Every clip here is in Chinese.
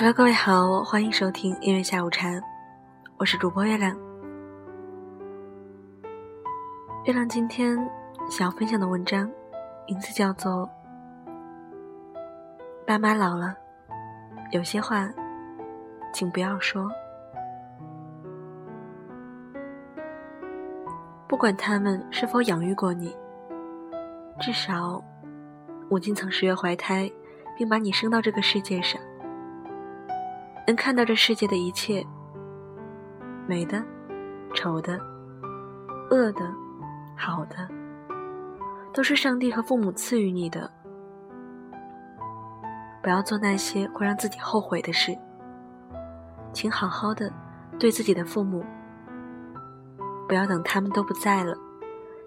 Hello，各位好，欢迎收听音乐下午茶，我是主播月亮。月亮今天想要分享的文章，名字叫做《爸妈老了，有些话，请不要说》。不管他们是否养育过你，至少母亲曾十月怀胎，并把你生到这个世界上。能看到这世界的一切，美的、丑的、恶的、好的，都是上帝和父母赐予你的。不要做那些会让自己后悔的事，请好好的对自己的父母。不要等他们都不在了，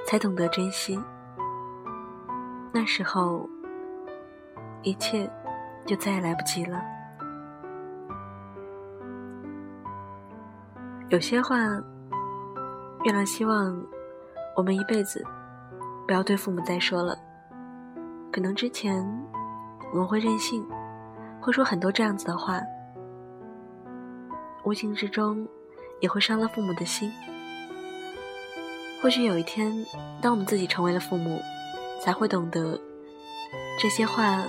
才懂得珍惜。那时候，一切就再也来不及了。有些话，月亮希望我们一辈子不要对父母再说了。可能之前我们会任性，会说很多这样子的话，无形之中也会伤了父母的心。或许有一天，当我们自己成为了父母，才会懂得这些话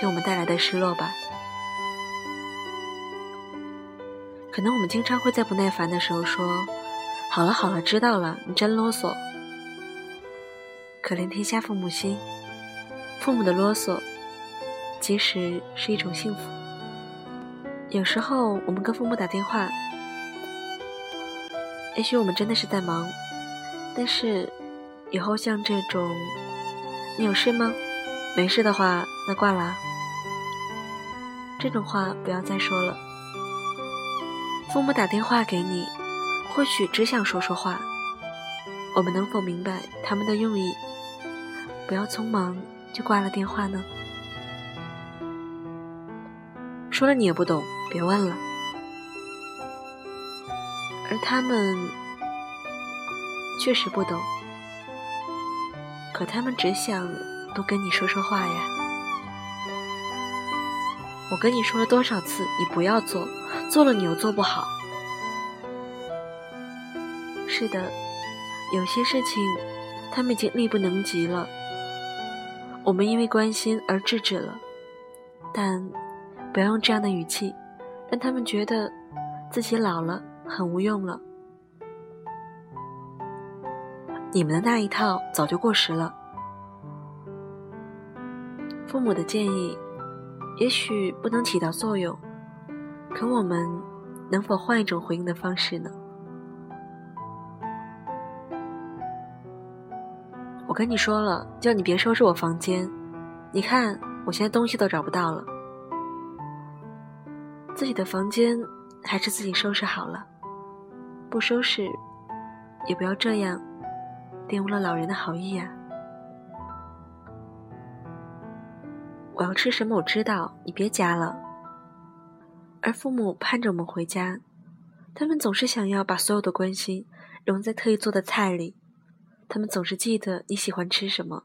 给我们带来的失落吧。可能我们经常会在不耐烦的时候说：“好了好了，知道了，你真啰嗦。”可怜天下父母心，父母的啰嗦，其实是一种幸福。有时候我们跟父母打电话，也许我们真的是在忙，但是以后像这种“你有事吗？没事的话，那挂了。”这种话不要再说了。父母打电话给你，或许只想说说话。我们能否明白他们的用意？不要匆忙就挂了电话呢？说了你也不懂，别问了。而他们确实不懂，可他们只想多跟你说说话呀。我跟你说了多少次，你不要做。做了你又做不好，是的，有些事情他们已经力不能及了，我们因为关心而制止了，但不要用这样的语气，让他们觉得自己老了很无用了。你们的那一套早就过时了，父母的建议也许不能起到作用。可我们能否换一种回应的方式呢？我跟你说了，叫你别收拾我房间。你看，我现在东西都找不到了。自己的房间还是自己收拾好了，不收拾也不要这样玷污了老人的好意呀。我要吃什么，我知道，你别夹了。而父母盼着我们回家，他们总是想要把所有的关心融在特意做的菜里，他们总是记得你喜欢吃什么，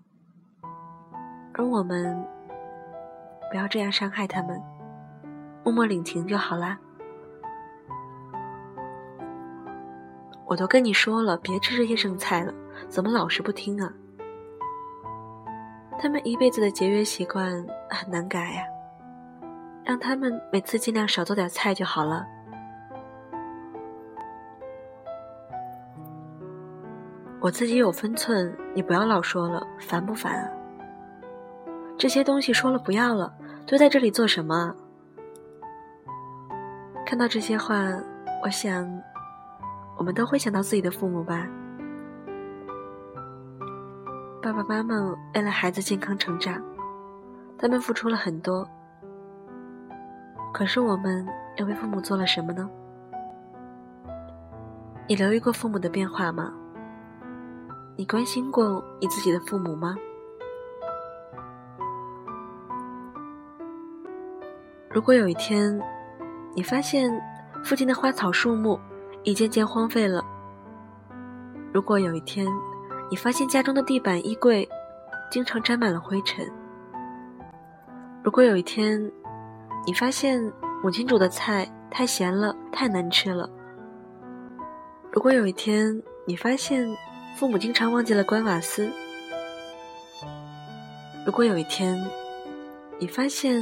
而我们不要这样伤害他们，默默领情就好啦。我都跟你说了，别吃这些剩菜了，怎么老是不听啊？他们一辈子的节约习惯很难改呀。让他们每次尽量少做点菜就好了。我自己有分寸，你不要老说了，烦不烦啊？这些东西说了不要了，堆在这里做什么？看到这些话，我想，我们都会想到自己的父母吧。爸妈妈为了孩子健康成长，他们付出了很多。可是我们又为父母做了什么呢？你留意过父母的变化吗？你关心过你自己的父母吗？如果有一天，你发现附近的花草树木已渐渐荒废了；如果有一天，你发现家中的地板、衣柜经常沾满了灰尘；如果有一天，你发现母亲煮的菜太咸了，太难吃了；如果有一天你发现父母经常忘记了关瓦斯；如果有一天你发现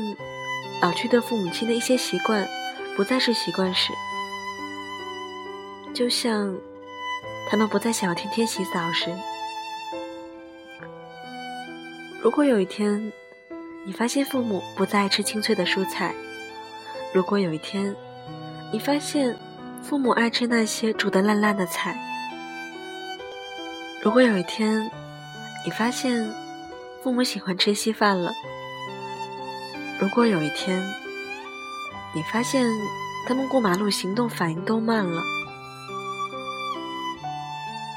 老去的父母亲的一些习惯不再是习惯时，就像他们不再想要天天洗澡时。如果有一天，你发现父母不再爱吃清脆的蔬菜；如果有一天，你发现父母爱吃那些煮得烂烂的菜；如果有一天，你发现父母喜欢吃稀饭了；如果有一天，你发现他们过马路行动反应都慢了；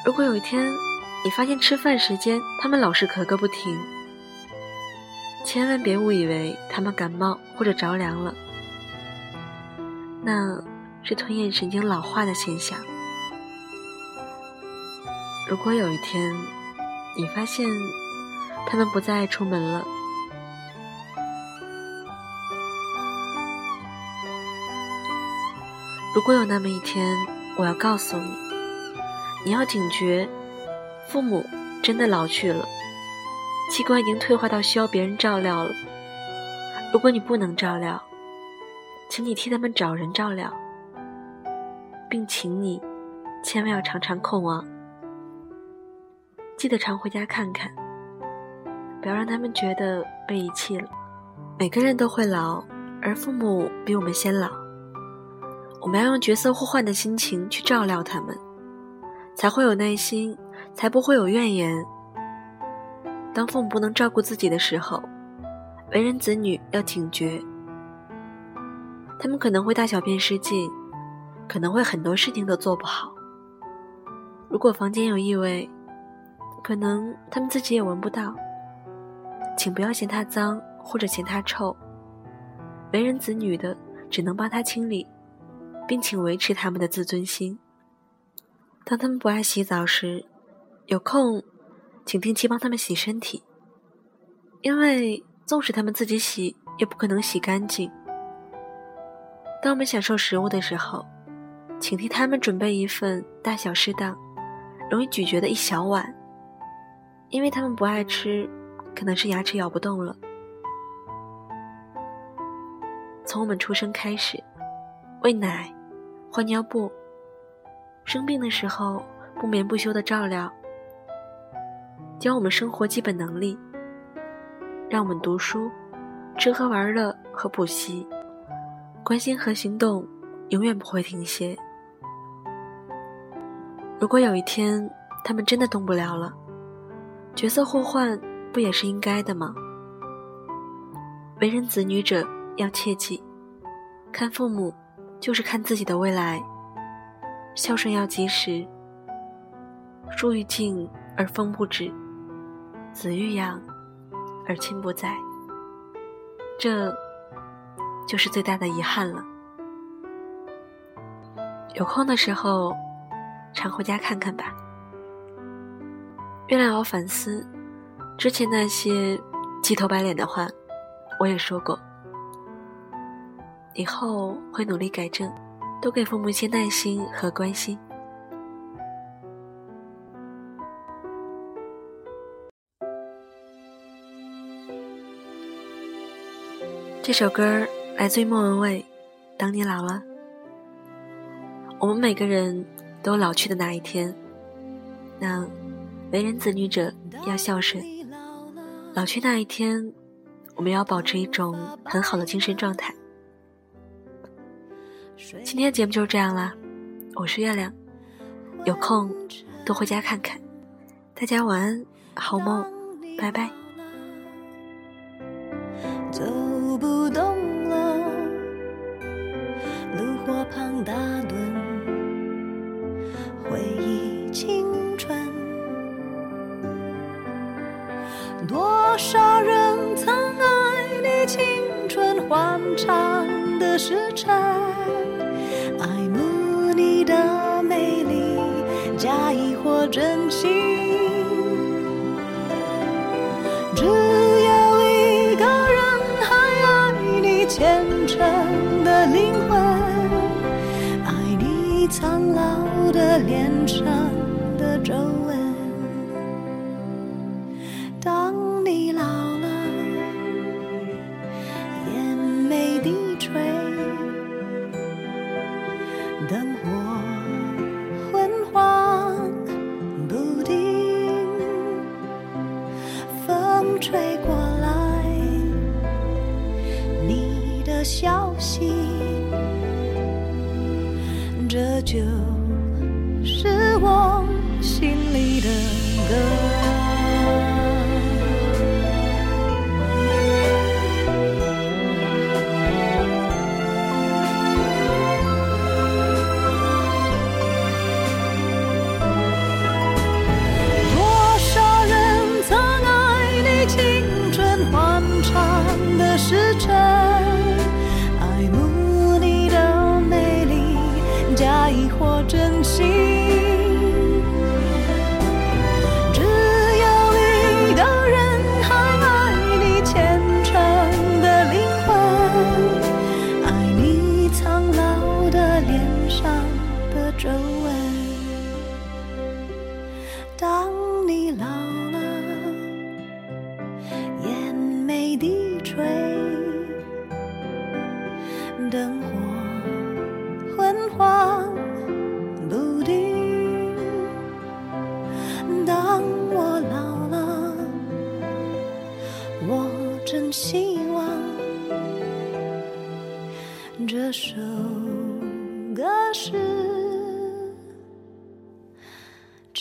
如果有一天，你发现吃饭时间他们老是咳个不停。千万别误以为他们感冒或者着凉了，那是吞咽神经老化的现象。如果有一天你发现他们不再爱出门了，如果有那么一天，我要告诉你，你要警觉，父母真的老去了。器官已经退化到需要别人照料了。如果你不能照料，请你替他们找人照料，并请你千万要常常控望，记得常回家看看，不要让他们觉得被遗弃了。每个人都会老，而父母比我们先老，我们要用角色互换的心情去照料他们，才会有耐心，才不会有怨言。当父母不能照顾自己的时候，为人子女要警觉。他们可能会大小便失禁，可能会很多事情都做不好。如果房间有异味，可能他们自己也闻不到。请不要嫌他脏或者嫌他臭。为人子女的只能帮他清理，并请维持他们的自尊心。当他们不爱洗澡时，有空。请定期帮他们洗身体，因为纵使他们自己洗，也不可能洗干净。当我们享受食物的时候，请替他们准备一份大小适当、容易咀嚼的一小碗，因为他们不爱吃，可能是牙齿咬不动了。从我们出生开始，喂奶、换尿布，生病的时候不眠不休的照料。教我们生活基本能力，让我们读书、吃喝玩乐和补习，关心和行动永远不会停歇。如果有一天他们真的动不了了，角色互换不也是应该的吗？为人子女者要切记，看父母就是看自己的未来，孝顺要及时，树欲静而风不止。子欲养，而亲不在，这就是最大的遗憾了。有空的时候，常回家看看吧。月亮要反思，之前那些鸡头白脸的话，我也说过，以后会努力改正，多给父母一些耐心和关心。这首歌来自于莫文蔚，《当你老了》。我们每个人都老去的那一天，那为人子女者要孝顺。老去那一天，我们要保持一种很好的精神状态。今天的节目就是这样啦，我是月亮，有空多回家看看。大家晚安，好梦，拜拜。打盹，回忆青春。多少苍老的脸上的皱纹。当你老了，眼眉低垂，灯火。你或真心。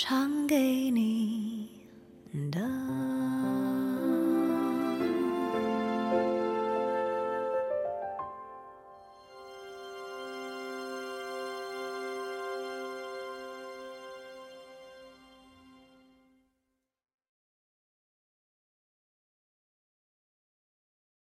唱给你的。